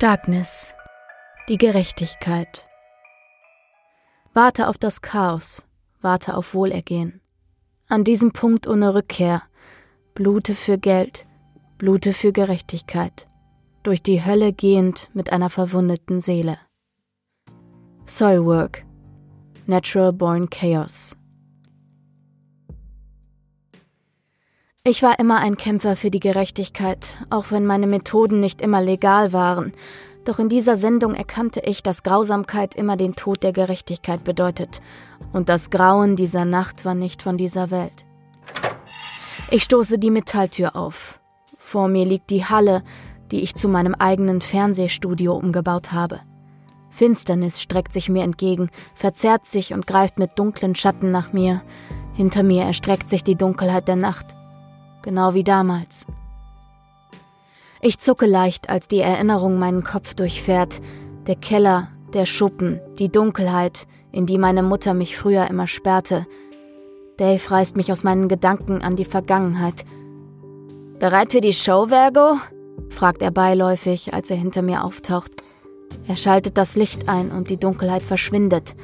Darkness. Die Gerechtigkeit. Warte auf das Chaos, warte auf Wohlergehen. An diesem Punkt ohne Rückkehr. Blute für Geld, blute für Gerechtigkeit. Durch die Hölle gehend mit einer verwundeten Seele. Soilwork. Natural Born Chaos. Ich war immer ein Kämpfer für die Gerechtigkeit, auch wenn meine Methoden nicht immer legal waren. Doch in dieser Sendung erkannte ich, dass Grausamkeit immer den Tod der Gerechtigkeit bedeutet. Und das Grauen dieser Nacht war nicht von dieser Welt. Ich stoße die Metalltür auf. Vor mir liegt die Halle, die ich zu meinem eigenen Fernsehstudio umgebaut habe. Finsternis streckt sich mir entgegen, verzerrt sich und greift mit dunklen Schatten nach mir. Hinter mir erstreckt sich die Dunkelheit der Nacht genau wie damals. Ich zucke leicht, als die Erinnerung meinen Kopf durchfährt. Der Keller, der Schuppen, die Dunkelheit, in die meine Mutter mich früher immer sperrte. Dave reißt mich aus meinen Gedanken an die Vergangenheit. Bereit für die Show, Vergo? fragt er beiläufig, als er hinter mir auftaucht. Er schaltet das Licht ein und die Dunkelheit verschwindet.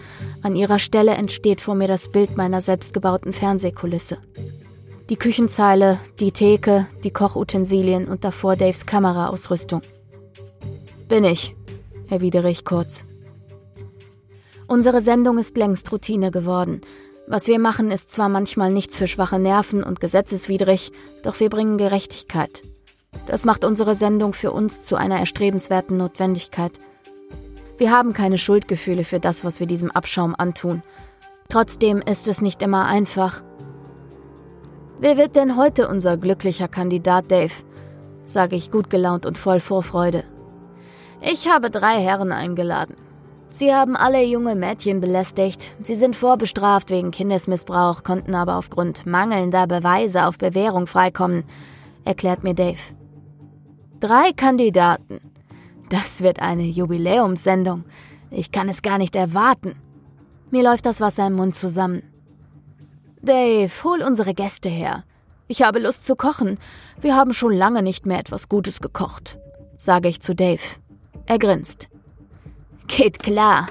An ihrer Stelle entsteht vor mir das Bild meiner selbstgebauten Fernsehkulisse. Die Küchenzeile, die Theke, die Kochutensilien und davor Daves Kameraausrüstung. Bin ich, erwidere ich kurz. Unsere Sendung ist längst Routine geworden. Was wir machen, ist zwar manchmal nichts für schwache Nerven und gesetzeswidrig, doch wir bringen Gerechtigkeit. Das macht unsere Sendung für uns zu einer erstrebenswerten Notwendigkeit. Wir haben keine Schuldgefühle für das, was wir diesem Abschaum antun. Trotzdem ist es nicht immer einfach Wer wird denn heute unser glücklicher Kandidat, Dave? sage ich gut gelaunt und voll Vorfreude. Ich habe drei Herren eingeladen. Sie haben alle junge Mädchen belästigt. Sie sind vorbestraft wegen Kindesmissbrauch, konnten aber aufgrund mangelnder Beweise auf Bewährung freikommen, erklärt mir Dave. Drei Kandidaten. Das wird eine Jubiläumssendung. Ich kann es gar nicht erwarten. Mir läuft das Wasser im Mund zusammen. Dave, hol unsere Gäste her. Ich habe Lust zu kochen. Wir haben schon lange nicht mehr etwas Gutes gekocht, sage ich zu Dave. Er grinst. Geht klar.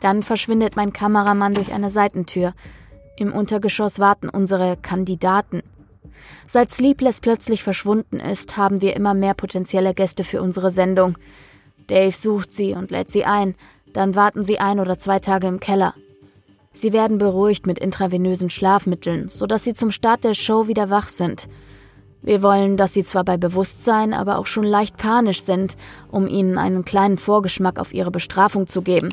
Dann verschwindet mein Kameramann durch eine Seitentür. Im Untergeschoss warten unsere Kandidaten. Seit Sleepless plötzlich verschwunden ist, haben wir immer mehr potenzielle Gäste für unsere Sendung. Dave sucht sie und lädt sie ein, dann warten sie ein oder zwei Tage im Keller. Sie werden beruhigt mit intravenösen Schlafmitteln, sodass sie zum Start der Show wieder wach sind. Wir wollen, dass sie zwar bei Bewusstsein, aber auch schon leicht panisch sind, um ihnen einen kleinen Vorgeschmack auf ihre Bestrafung zu geben.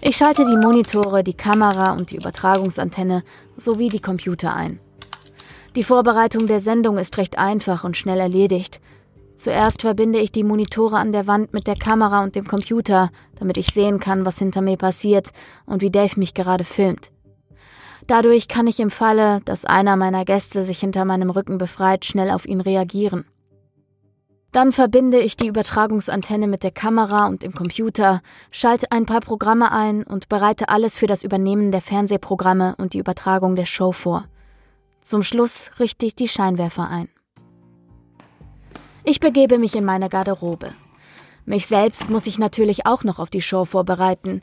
Ich schalte die Monitore, die Kamera und die Übertragungsantenne sowie die Computer ein. Die Vorbereitung der Sendung ist recht einfach und schnell erledigt. Zuerst verbinde ich die Monitore an der Wand mit der Kamera und dem Computer, damit ich sehen kann, was hinter mir passiert und wie Dave mich gerade filmt. Dadurch kann ich im Falle, dass einer meiner Gäste sich hinter meinem Rücken befreit, schnell auf ihn reagieren. Dann verbinde ich die Übertragungsantenne mit der Kamera und dem Computer, schalte ein paar Programme ein und bereite alles für das Übernehmen der Fernsehprogramme und die Übertragung der Show vor. Zum Schluss richte ich die Scheinwerfer ein. Ich begebe mich in meine Garderobe. Mich selbst muss ich natürlich auch noch auf die Show vorbereiten.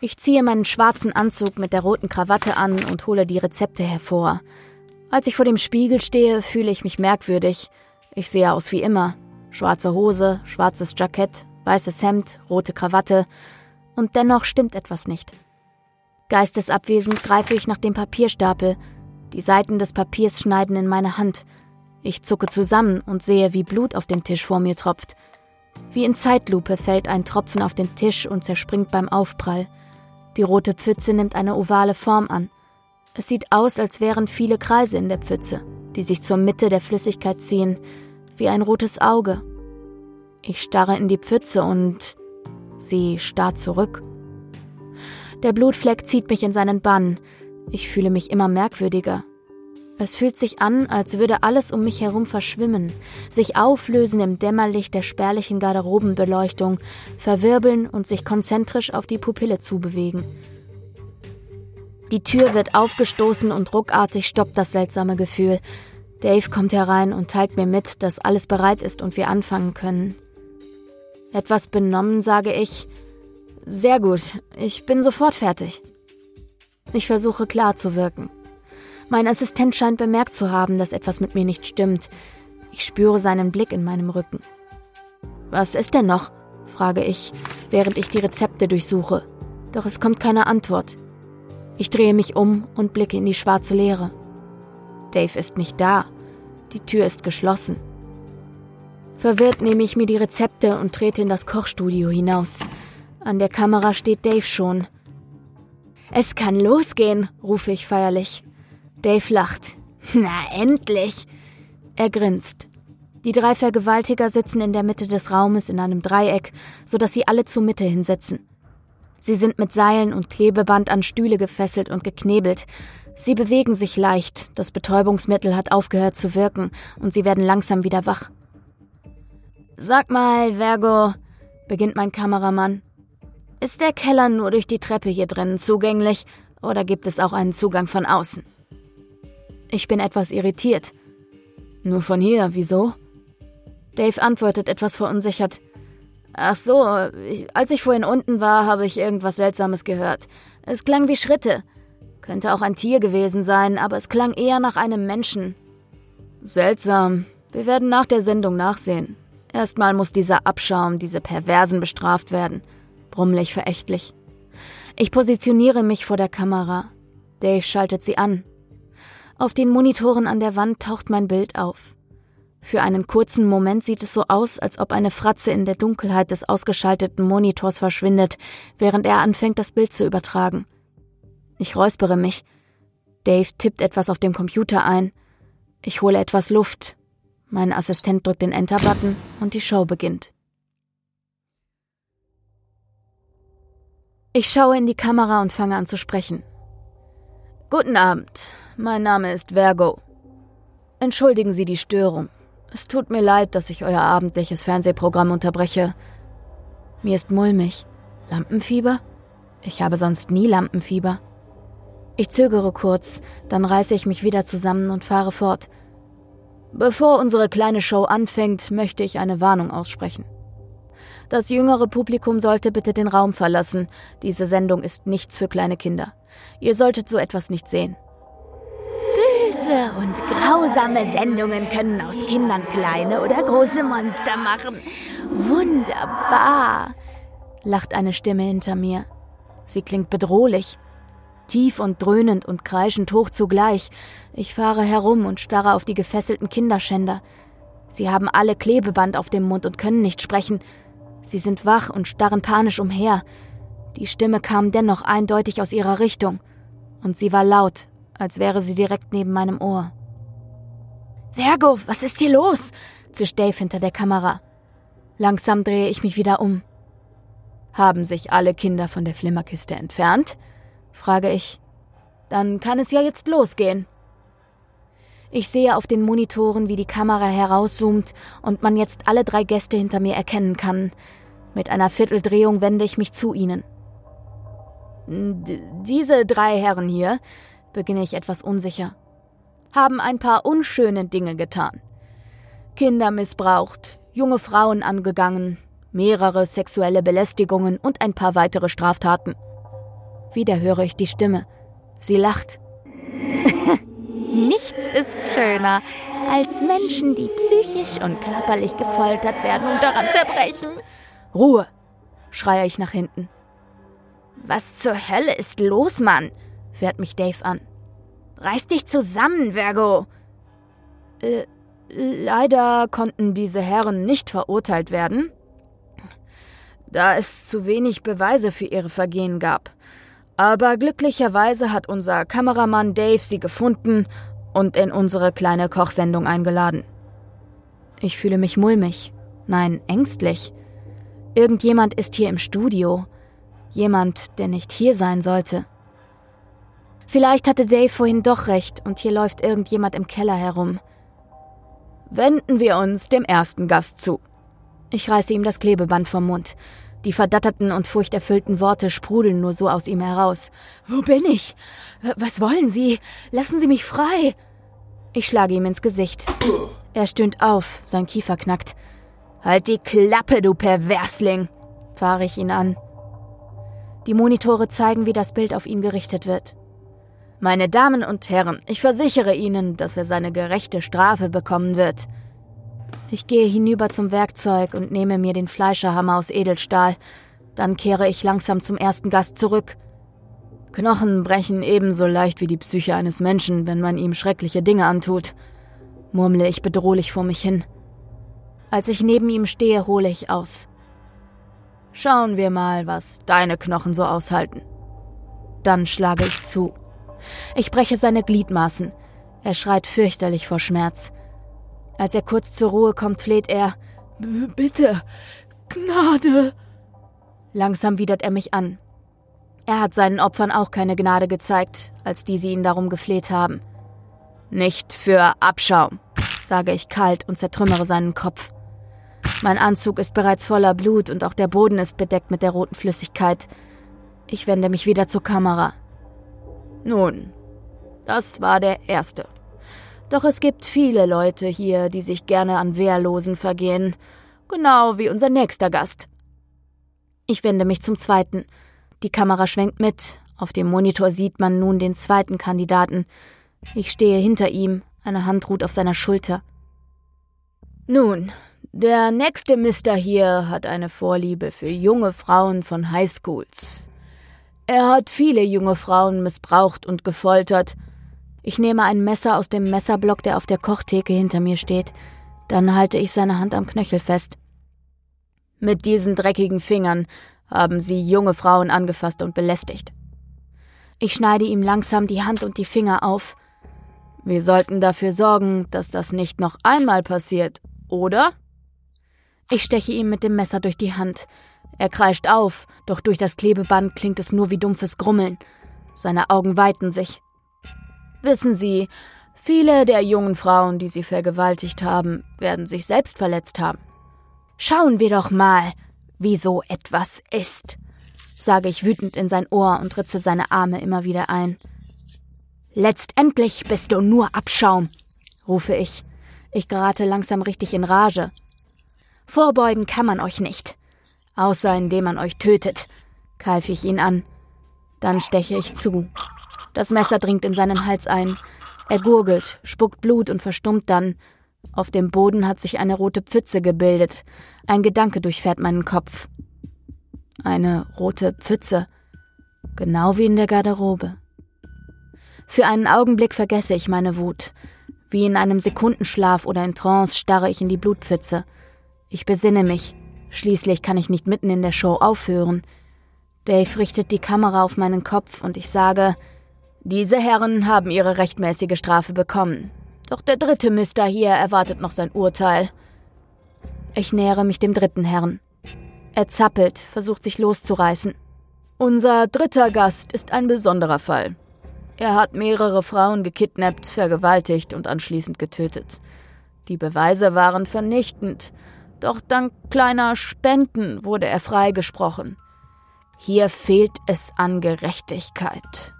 Ich ziehe meinen schwarzen Anzug mit der roten Krawatte an und hole die Rezepte hervor. Als ich vor dem Spiegel stehe, fühle ich mich merkwürdig. Ich sehe aus wie immer. Schwarze Hose, schwarzes Jackett, weißes Hemd, rote Krawatte. Und dennoch stimmt etwas nicht. Geistesabwesend greife ich nach dem Papierstapel. Die Seiten des Papiers schneiden in meine Hand. Ich zucke zusammen und sehe, wie Blut auf den Tisch vor mir tropft. Wie in Zeitlupe fällt ein Tropfen auf den Tisch und zerspringt beim Aufprall. Die rote Pfütze nimmt eine ovale Form an. Es sieht aus, als wären viele Kreise in der Pfütze, die sich zur Mitte der Flüssigkeit ziehen, wie ein rotes Auge. Ich starre in die Pfütze und sie starrt zurück. Der Blutfleck zieht mich in seinen Bann. Ich fühle mich immer merkwürdiger. Es fühlt sich an, als würde alles um mich herum verschwimmen, sich auflösen im Dämmerlicht der spärlichen Garderobenbeleuchtung, verwirbeln und sich konzentrisch auf die Pupille zubewegen. Die Tür wird aufgestoßen und ruckartig stoppt das seltsame Gefühl. Dave kommt herein und teilt mir mit, dass alles bereit ist und wir anfangen können. Etwas benommen sage ich, sehr gut, ich bin sofort fertig. Ich versuche klar zu wirken. Mein Assistent scheint bemerkt zu haben, dass etwas mit mir nicht stimmt. Ich spüre seinen Blick in meinem Rücken. Was ist denn noch? frage ich, während ich die Rezepte durchsuche. Doch es kommt keine Antwort. Ich drehe mich um und blicke in die schwarze Leere. Dave ist nicht da. Die Tür ist geschlossen. Verwirrt nehme ich mir die Rezepte und trete in das Kochstudio hinaus. An der Kamera steht Dave schon. Es kann losgehen, rufe ich feierlich. Dave lacht. Na, endlich! Er grinst. Die drei Vergewaltiger sitzen in der Mitte des Raumes in einem Dreieck, sodass sie alle zur Mitte hinsitzen. Sie sind mit Seilen und Klebeband an Stühle gefesselt und geknebelt. Sie bewegen sich leicht, das Betäubungsmittel hat aufgehört zu wirken und sie werden langsam wieder wach. Sag mal, Vergo, beginnt mein Kameramann, ist der Keller nur durch die Treppe hier drinnen zugänglich oder gibt es auch einen Zugang von außen? Ich bin etwas irritiert. Nur von hier, wieso? Dave antwortet etwas verunsichert. Ach so, als ich vorhin unten war, habe ich irgendwas Seltsames gehört. Es klang wie Schritte. Könnte auch ein Tier gewesen sein, aber es klang eher nach einem Menschen. Seltsam. Wir werden nach der Sendung nachsehen. Erstmal muss dieser Abschaum, diese Perversen bestraft werden brummelig verächtlich. Ich positioniere mich vor der Kamera. Dave schaltet sie an. Auf den Monitoren an der Wand taucht mein Bild auf. Für einen kurzen Moment sieht es so aus, als ob eine Fratze in der Dunkelheit des ausgeschalteten Monitors verschwindet, während er anfängt, das Bild zu übertragen. Ich räuspere mich. Dave tippt etwas auf dem Computer ein. Ich hole etwas Luft. Mein Assistent drückt den Enter-Button und die Show beginnt. Ich schaue in die Kamera und fange an zu sprechen. Guten Abend, mein Name ist Vergo. Entschuldigen Sie die Störung. Es tut mir leid, dass ich euer abendliches Fernsehprogramm unterbreche. Mir ist mulmig. Lampenfieber? Ich habe sonst nie Lampenfieber. Ich zögere kurz, dann reiße ich mich wieder zusammen und fahre fort. Bevor unsere kleine Show anfängt, möchte ich eine Warnung aussprechen. Das jüngere Publikum sollte bitte den Raum verlassen. Diese Sendung ist nichts für kleine Kinder. Ihr solltet so etwas nicht sehen. Böse und grausame Sendungen können aus Kindern kleine oder große Monster machen. Wunderbar, lacht eine Stimme hinter mir. Sie klingt bedrohlich. Tief und dröhnend und kreischend hoch zugleich. Ich fahre herum und starre auf die gefesselten Kinderschänder. Sie haben alle Klebeband auf dem Mund und können nicht sprechen. Sie sind wach und starren panisch umher. Die Stimme kam dennoch eindeutig aus ihrer Richtung, und sie war laut, als wäre sie direkt neben meinem Ohr. Vergo, was ist hier los? zischt Dave hinter der Kamera. Langsam drehe ich mich wieder um. Haben sich alle Kinder von der Flimmerküste entfernt? frage ich. Dann kann es ja jetzt losgehen. Ich sehe auf den Monitoren, wie die Kamera herauszoomt und man jetzt alle drei Gäste hinter mir erkennen kann. Mit einer Vierteldrehung wende ich mich zu ihnen. D diese drei Herren hier, beginne ich etwas unsicher, haben ein paar unschöne Dinge getan. Kinder missbraucht, junge Frauen angegangen, mehrere sexuelle Belästigungen und ein paar weitere Straftaten. Wieder höre ich die Stimme. Sie lacht. Nichts ist schöner als Menschen, die psychisch und körperlich gefoltert werden und daran zerbrechen. Ruhe! schreie ich nach hinten. Was zur Hölle ist los, Mann? Fährt mich Dave an. Reiß dich zusammen, Vergo! Äh, leider konnten diese Herren nicht verurteilt werden, da es zu wenig Beweise für ihre Vergehen gab. Aber glücklicherweise hat unser Kameramann Dave sie gefunden und in unsere kleine Kochsendung eingeladen. Ich fühle mich mulmig, nein, ängstlich. Irgendjemand ist hier im Studio. Jemand, der nicht hier sein sollte. Vielleicht hatte Dave vorhin doch recht und hier läuft irgendjemand im Keller herum. Wenden wir uns dem ersten Gast zu. Ich reiße ihm das Klebeband vom Mund. Die verdatterten und furchterfüllten Worte sprudeln nur so aus ihm heraus. Wo bin ich? Was wollen Sie? Lassen Sie mich frei! Ich schlage ihm ins Gesicht. Er stöhnt auf, sein Kiefer knackt. Halt die Klappe, du Perversling, fahre ich ihn an. Die Monitore zeigen, wie das Bild auf ihn gerichtet wird. Meine Damen und Herren, ich versichere Ihnen, dass er seine gerechte Strafe bekommen wird. Ich gehe hinüber zum Werkzeug und nehme mir den Fleischerhammer aus Edelstahl. Dann kehre ich langsam zum ersten Gast zurück. Knochen brechen ebenso leicht wie die Psyche eines Menschen, wenn man ihm schreckliche Dinge antut, murmle ich bedrohlich vor mich hin. Als ich neben ihm stehe, hole ich aus. Schauen wir mal, was deine Knochen so aushalten. Dann schlage ich zu. Ich breche seine Gliedmaßen. Er schreit fürchterlich vor Schmerz. Als er kurz zur Ruhe kommt, fleht er Bitte, Gnade. Langsam widert er mich an. Er hat seinen Opfern auch keine Gnade gezeigt, als die sie ihn darum gefleht haben. Nicht für Abschaum, sage ich kalt und zertrümmere seinen Kopf. Mein Anzug ist bereits voller Blut und auch der Boden ist bedeckt mit der roten Flüssigkeit. Ich wende mich wieder zur Kamera. Nun, das war der erste. Doch es gibt viele Leute hier, die sich gerne an Wehrlosen vergehen, genau wie unser nächster Gast. Ich wende mich zum zweiten. Die Kamera schwenkt mit. Auf dem Monitor sieht man nun den zweiten Kandidaten. Ich stehe hinter ihm, eine Hand ruht auf seiner Schulter. Nun, der nächste Mister hier hat eine Vorliebe für junge Frauen von Highschools. Er hat viele junge Frauen missbraucht und gefoltert. Ich nehme ein Messer aus dem Messerblock, der auf der Kochtheke hinter mir steht. Dann halte ich seine Hand am Knöchel fest. Mit diesen dreckigen Fingern haben sie junge Frauen angefasst und belästigt. Ich schneide ihm langsam die Hand und die Finger auf. Wir sollten dafür sorgen, dass das nicht noch einmal passiert, oder? Ich steche ihm mit dem Messer durch die Hand. Er kreischt auf, doch durch das Klebeband klingt es nur wie dumpfes Grummeln. Seine Augen weiten sich. Wissen Sie, viele der jungen Frauen, die Sie vergewaltigt haben, werden sich selbst verletzt haben. Schauen wir doch mal, wie so etwas ist, sage ich wütend in sein Ohr und ritze seine Arme immer wieder ein. Letztendlich bist du nur Abschaum, rufe ich. Ich gerate langsam richtig in Rage. Vorbeugen kann man euch nicht. Außer indem man euch tötet, keife ich ihn an. Dann steche ich zu. Das Messer dringt in seinen Hals ein. Er gurgelt, spuckt Blut und verstummt dann. Auf dem Boden hat sich eine rote Pfütze gebildet. Ein Gedanke durchfährt meinen Kopf. Eine rote Pfütze. Genau wie in der Garderobe. Für einen Augenblick vergesse ich meine Wut. Wie in einem Sekundenschlaf oder in Trance starre ich in die Blutpfütze. Ich besinne mich. Schließlich kann ich nicht mitten in der Show aufhören. Dave richtet die Kamera auf meinen Kopf und ich sage, diese Herren haben ihre rechtmäßige Strafe bekommen. Doch der dritte Mister hier erwartet noch sein Urteil. Ich nähere mich dem dritten Herrn. Er zappelt, versucht sich loszureißen. Unser dritter Gast ist ein besonderer Fall. Er hat mehrere Frauen gekidnappt, vergewaltigt und anschließend getötet. Die Beweise waren vernichtend, doch dank kleiner Spenden wurde er freigesprochen. Hier fehlt es an Gerechtigkeit.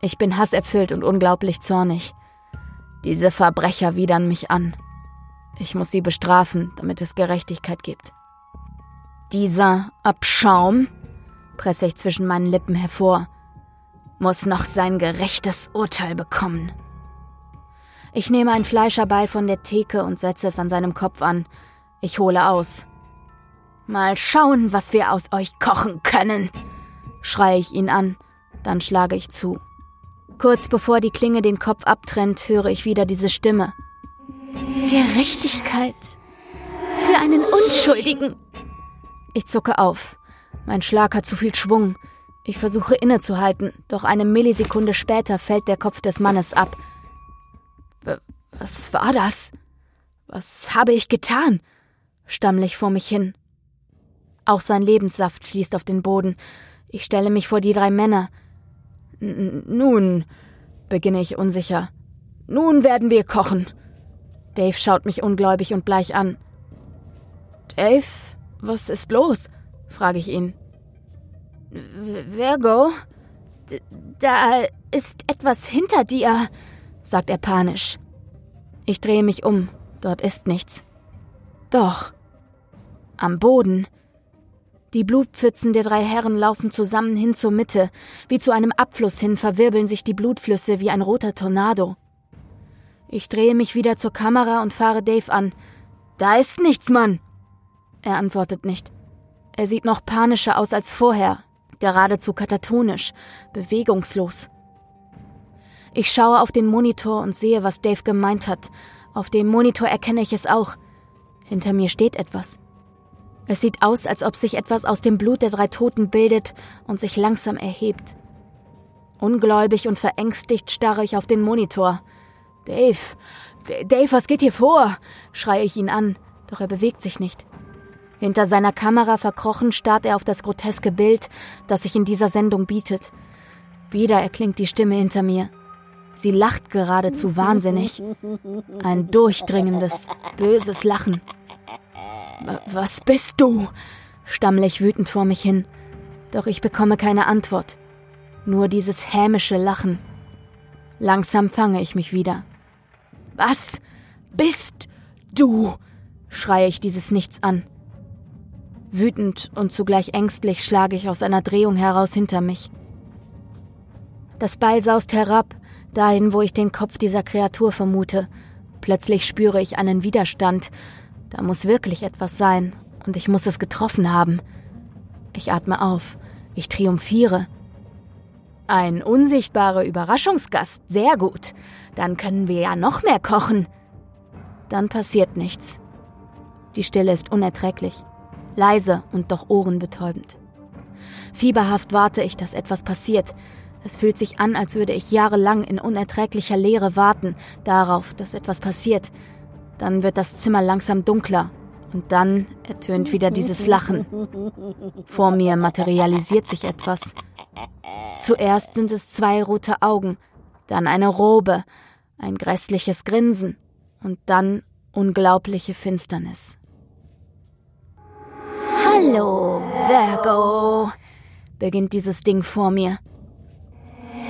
Ich bin hasserfüllt und unglaublich zornig. Diese Verbrecher widern mich an. Ich muss sie bestrafen, damit es Gerechtigkeit gibt. Dieser Abschaum, presse ich zwischen meinen Lippen hervor, muss noch sein gerechtes Urteil bekommen. Ich nehme ein Fleischerbeil von der Theke und setze es an seinem Kopf an, ich hole aus. Mal schauen, was wir aus euch kochen können, schreie ich ihn an, dann schlage ich zu. Kurz bevor die Klinge den Kopf abtrennt, höre ich wieder diese Stimme. Gerechtigkeit. Für einen Unschuldigen. Ich zucke auf. Mein Schlag hat zu viel Schwung. Ich versuche innezuhalten, doch eine Millisekunde später fällt der Kopf des Mannes ab. Was war das? Was habe ich getan? Stammle ich vor mich hin. Auch sein Lebenssaft fließt auf den Boden. Ich stelle mich vor die drei Männer. Nun, beginne ich unsicher. Nun werden wir kochen. Dave schaut mich ungläubig und bleich an. Dave, was ist los? frage ich ihn. Virgo, da ist etwas hinter dir, sagt er panisch. Ich drehe mich um. Dort ist nichts. Doch, Am Boden. Die Blutpfützen der drei Herren laufen zusammen hin zur Mitte. Wie zu einem Abfluss hin verwirbeln sich die Blutflüsse wie ein roter Tornado. Ich drehe mich wieder zur Kamera und fahre Dave an. Da ist nichts, Mann! Er antwortet nicht. Er sieht noch panischer aus als vorher, geradezu katatonisch, bewegungslos. Ich schaue auf den Monitor und sehe, was Dave gemeint hat. Auf dem Monitor erkenne ich es auch. Hinter mir steht etwas. Es sieht aus, als ob sich etwas aus dem Blut der drei Toten bildet und sich langsam erhebt. Ungläubig und verängstigt starre ich auf den Monitor. Dave, D Dave, was geht hier vor? schreie ich ihn an, doch er bewegt sich nicht. Hinter seiner Kamera verkrochen starrt er auf das groteske Bild, das sich in dieser Sendung bietet. Wieder erklingt die Stimme hinter mir. Sie lacht geradezu wahnsinnig. Ein durchdringendes, böses Lachen. Was bist du? stammle ich wütend vor mich hin. Doch ich bekomme keine Antwort. Nur dieses hämische Lachen. Langsam fange ich mich wieder. Was bist du? schreie ich dieses Nichts an. Wütend und zugleich ängstlich schlage ich aus einer Drehung heraus hinter mich. Das Beil saust herab, dahin, wo ich den Kopf dieser Kreatur vermute. Plötzlich spüre ich einen Widerstand, da muss wirklich etwas sein, und ich muss es getroffen haben. Ich atme auf, ich triumphiere. Ein unsichtbarer Überraschungsgast, sehr gut. Dann können wir ja noch mehr kochen. Dann passiert nichts. Die Stille ist unerträglich, leise und doch ohrenbetäubend. Fieberhaft warte ich, dass etwas passiert. Es fühlt sich an, als würde ich jahrelang in unerträglicher Leere warten, darauf, dass etwas passiert, dann wird das Zimmer langsam dunkler und dann ertönt wieder dieses Lachen. Vor mir materialisiert sich etwas. Zuerst sind es zwei rote Augen, dann eine Robe, ein grässliches Grinsen und dann unglaubliche Finsternis. Hallo, Virgo, beginnt dieses Ding vor mir.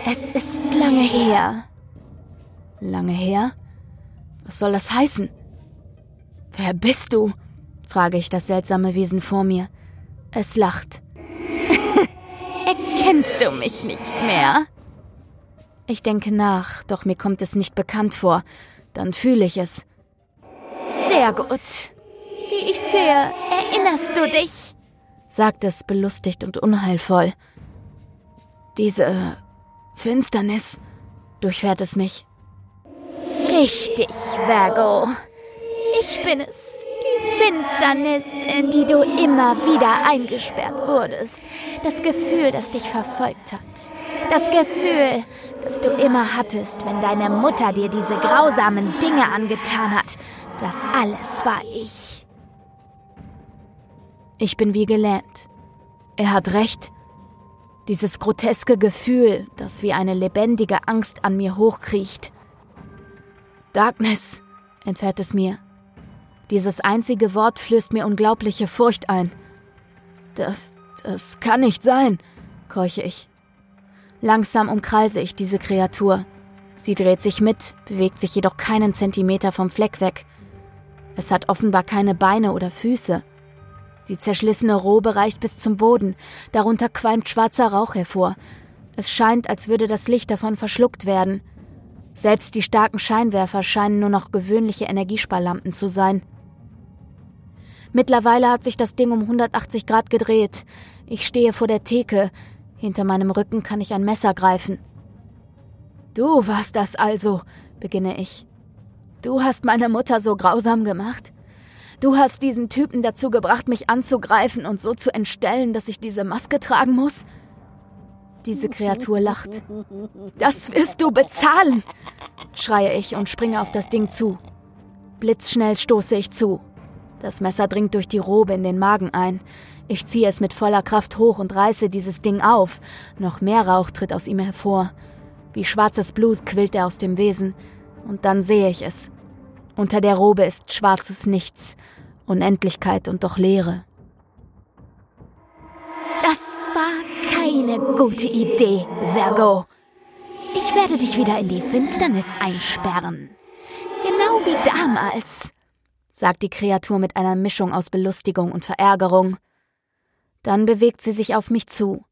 Es ist lange her. Lange her? Was soll das heißen? Wer bist du? frage ich das seltsame Wesen vor mir. Es lacht. Erkennst du mich nicht mehr? Ich denke nach, doch mir kommt es nicht bekannt vor. Dann fühle ich es. Sehr gut. Wie ich sehe, erinnerst du dich? sagt es belustigt und unheilvoll. Diese Finsternis durchfährt es mich. Richtig, Virgo. Ich bin es, die Finsternis, in die du immer wieder eingesperrt wurdest. Das Gefühl, das dich verfolgt hat. Das Gefühl, das du immer hattest, wenn deine Mutter dir diese grausamen Dinge angetan hat. Das alles war ich. Ich bin wie gelähmt. Er hat recht. Dieses groteske Gefühl, das wie eine lebendige Angst an mir hochkriecht. Darkness, entfährt es mir. Dieses einzige Wort flößt mir unglaubliche Furcht ein. Das, das kann nicht sein, keuche ich. Langsam umkreise ich diese Kreatur. Sie dreht sich mit, bewegt sich jedoch keinen Zentimeter vom Fleck weg. Es hat offenbar keine Beine oder Füße. Die zerschlissene Robe reicht bis zum Boden, darunter qualmt schwarzer Rauch hervor. Es scheint, als würde das Licht davon verschluckt werden. Selbst die starken Scheinwerfer scheinen nur noch gewöhnliche Energiesparlampen zu sein. Mittlerweile hat sich das Ding um 180 Grad gedreht. Ich stehe vor der Theke. Hinter meinem Rücken kann ich ein Messer greifen. Du warst das also, beginne ich. Du hast meine Mutter so grausam gemacht. Du hast diesen Typen dazu gebracht, mich anzugreifen und so zu entstellen, dass ich diese Maske tragen muss. Diese Kreatur lacht. Das wirst du bezahlen, schreie ich und springe auf das Ding zu. Blitzschnell stoße ich zu. Das Messer dringt durch die Robe in den Magen ein. Ich ziehe es mit voller Kraft hoch und reiße dieses Ding auf. Noch mehr Rauch tritt aus ihm hervor. Wie schwarzes Blut quillt er aus dem Wesen. Und dann sehe ich es. Unter der Robe ist schwarzes Nichts, Unendlichkeit und doch Leere. Das war keine gute Idee, Virgo. Ich werde dich wieder in die Finsternis einsperren. Genau wie damals. Sagt die Kreatur mit einer Mischung aus Belustigung und Verärgerung. Dann bewegt sie sich auf mich zu.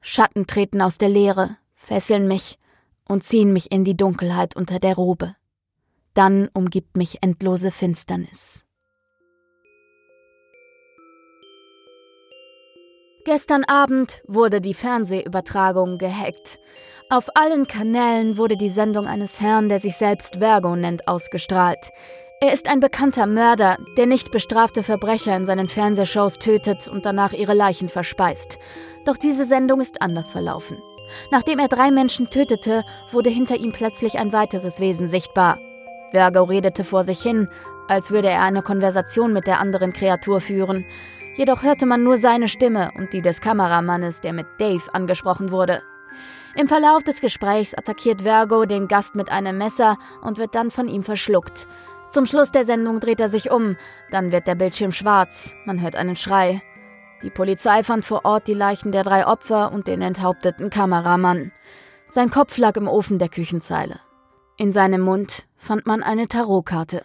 Schatten treten aus der Leere, fesseln mich und ziehen mich in die Dunkelheit unter der Robe. Dann umgibt mich endlose Finsternis. Gestern Abend wurde die Fernsehübertragung gehackt. Auf allen Kanälen wurde die Sendung eines Herrn, der sich selbst Vergo nennt, ausgestrahlt. Er ist ein bekannter Mörder, der nicht bestrafte Verbrecher in seinen Fernsehshows tötet und danach ihre Leichen verspeist. Doch diese Sendung ist anders verlaufen. Nachdem er drei Menschen tötete, wurde hinter ihm plötzlich ein weiteres Wesen sichtbar. Vergo redete vor sich hin, als würde er eine Konversation mit der anderen Kreatur führen. Jedoch hörte man nur seine Stimme und die des Kameramannes, der mit Dave angesprochen wurde. Im Verlauf des Gesprächs attackiert Vergo den Gast mit einem Messer und wird dann von ihm verschluckt. Zum Schluss der Sendung dreht er sich um, dann wird der Bildschirm schwarz, man hört einen Schrei. Die Polizei fand vor Ort die Leichen der drei Opfer und den enthaupteten Kameramann. Sein Kopf lag im Ofen der Küchenzeile. In seinem Mund fand man eine Tarotkarte.